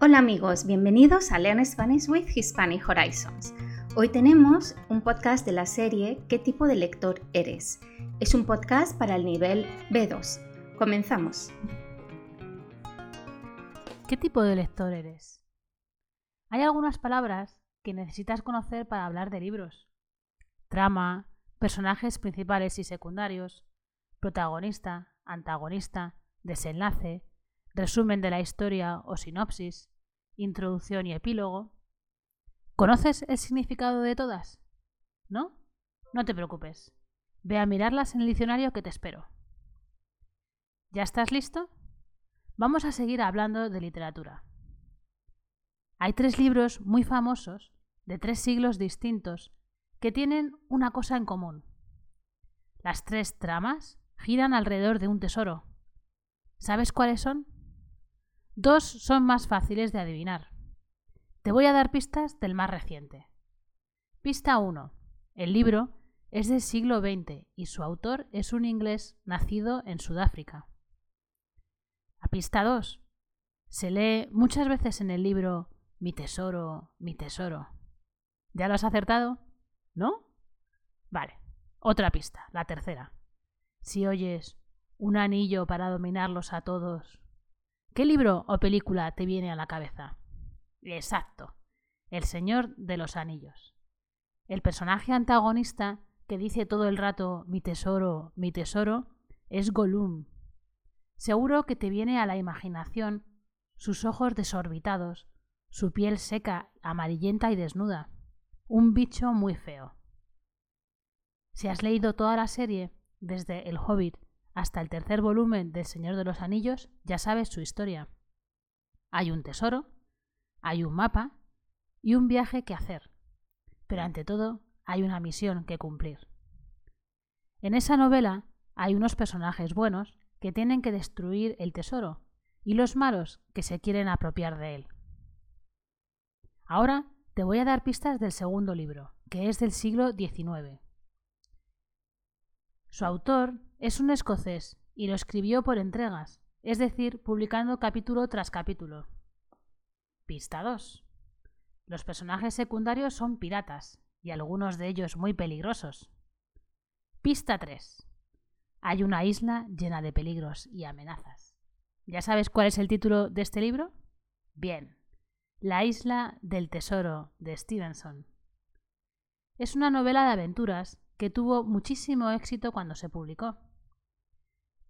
Hola amigos, bienvenidos a Learn Spanish with Hispanic Horizons. Hoy tenemos un podcast de la serie ¿Qué tipo de lector eres? Es un podcast para el nivel B2. Comenzamos. ¿Qué tipo de lector eres? Hay algunas palabras que necesitas conocer para hablar de libros. Trama, personajes principales y secundarios, protagonista, antagonista, desenlace, resumen de la historia o sinopsis, introducción y epílogo. ¿Conoces el significado de todas? ¿No? No te preocupes. Ve a mirarlas en el diccionario que te espero. ¿Ya estás listo? Vamos a seguir hablando de literatura. Hay tres libros muy famosos, de tres siglos distintos, que tienen una cosa en común. Las tres tramas giran alrededor de un tesoro. ¿Sabes cuáles son? Dos son más fáciles de adivinar. Te voy a dar pistas del más reciente. Pista 1. El libro es del siglo XX y su autor es un inglés nacido en Sudáfrica. A pista 2. Se lee muchas veces en el libro Mi tesoro, mi tesoro. ¿Ya lo has acertado? ¿No? Vale. Otra pista, la tercera. Si oyes un anillo para dominarlos a todos, ¿Qué libro o película te viene a la cabeza? Exacto, El Señor de los Anillos. El personaje antagonista que dice todo el rato mi tesoro, mi tesoro, es Gollum. Seguro que te viene a la imaginación sus ojos desorbitados, su piel seca, amarillenta y desnuda. Un bicho muy feo. Si has leído toda la serie, desde El Hobbit hasta el tercer volumen del Señor de los Anillos, ya sabes su historia. Hay un tesoro, hay un mapa y un viaje que hacer. Pero ante todo, hay una misión que cumplir. En esa novela hay unos personajes buenos que tienen que destruir el tesoro y los malos que se quieren apropiar de él. Ahora te voy a dar pistas del segundo libro, que es del siglo XIX. Su autor es un escocés y lo escribió por entregas, es decir, publicando capítulo tras capítulo. Pista 2. Los personajes secundarios son piratas, y algunos de ellos muy peligrosos. Pista 3. Hay una isla llena de peligros y amenazas. ¿Ya sabes cuál es el título de este libro? Bien, La isla del tesoro de Stevenson. Es una novela de aventuras que tuvo muchísimo éxito cuando se publicó.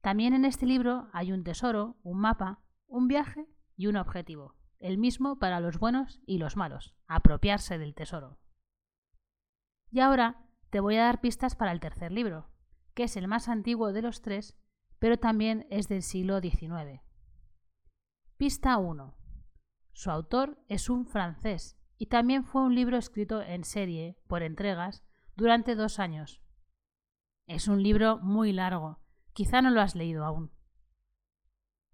También en este libro hay un tesoro, un mapa, un viaje y un objetivo, el mismo para los buenos y los malos, apropiarse del tesoro. Y ahora te voy a dar pistas para el tercer libro, que es el más antiguo de los tres, pero también es del siglo XIX. Pista 1. Su autor es un francés y también fue un libro escrito en serie, por entregas, durante dos años. Es un libro muy largo, quizá no lo has leído aún.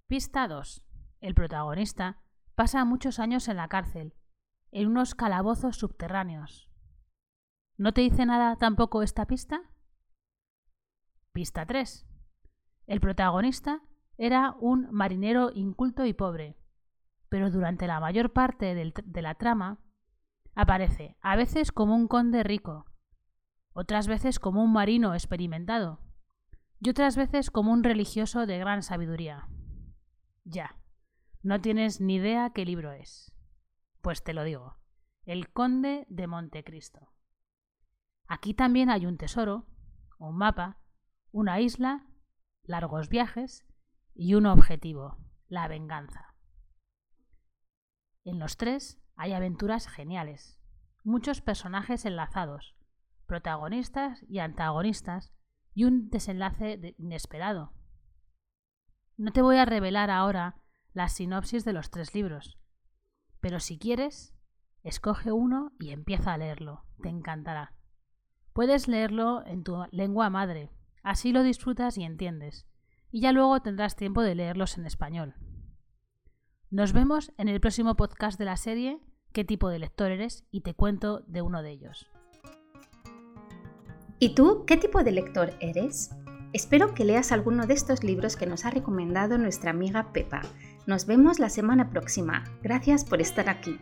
Pista 2. El protagonista pasa muchos años en la cárcel, en unos calabozos subterráneos. ¿No te dice nada tampoco esta pista? Pista 3. El protagonista era un marinero inculto y pobre, pero durante la mayor parte de la trama aparece a veces como un conde rico, otras veces como un marino experimentado, y otras veces como un religioso de gran sabiduría. Ya, no tienes ni idea qué libro es. Pues te lo digo, El Conde de Montecristo. Aquí también hay un tesoro, un mapa, una isla, largos viajes y un objetivo, la venganza. En los tres hay aventuras geniales, muchos personajes enlazados, protagonistas y antagonistas, y un desenlace inesperado. No te voy a revelar ahora la sinopsis de los tres libros, pero si quieres, escoge uno y empieza a leerlo, te encantará. Puedes leerlo en tu lengua madre, así lo disfrutas y entiendes, y ya luego tendrás tiempo de leerlos en español. Nos vemos en el próximo podcast de la serie qué tipo de lector eres y te cuento de uno de ellos. ¿Y tú qué tipo de lector eres? Espero que leas alguno de estos libros que nos ha recomendado nuestra amiga Pepa. Nos vemos la semana próxima. Gracias por estar aquí.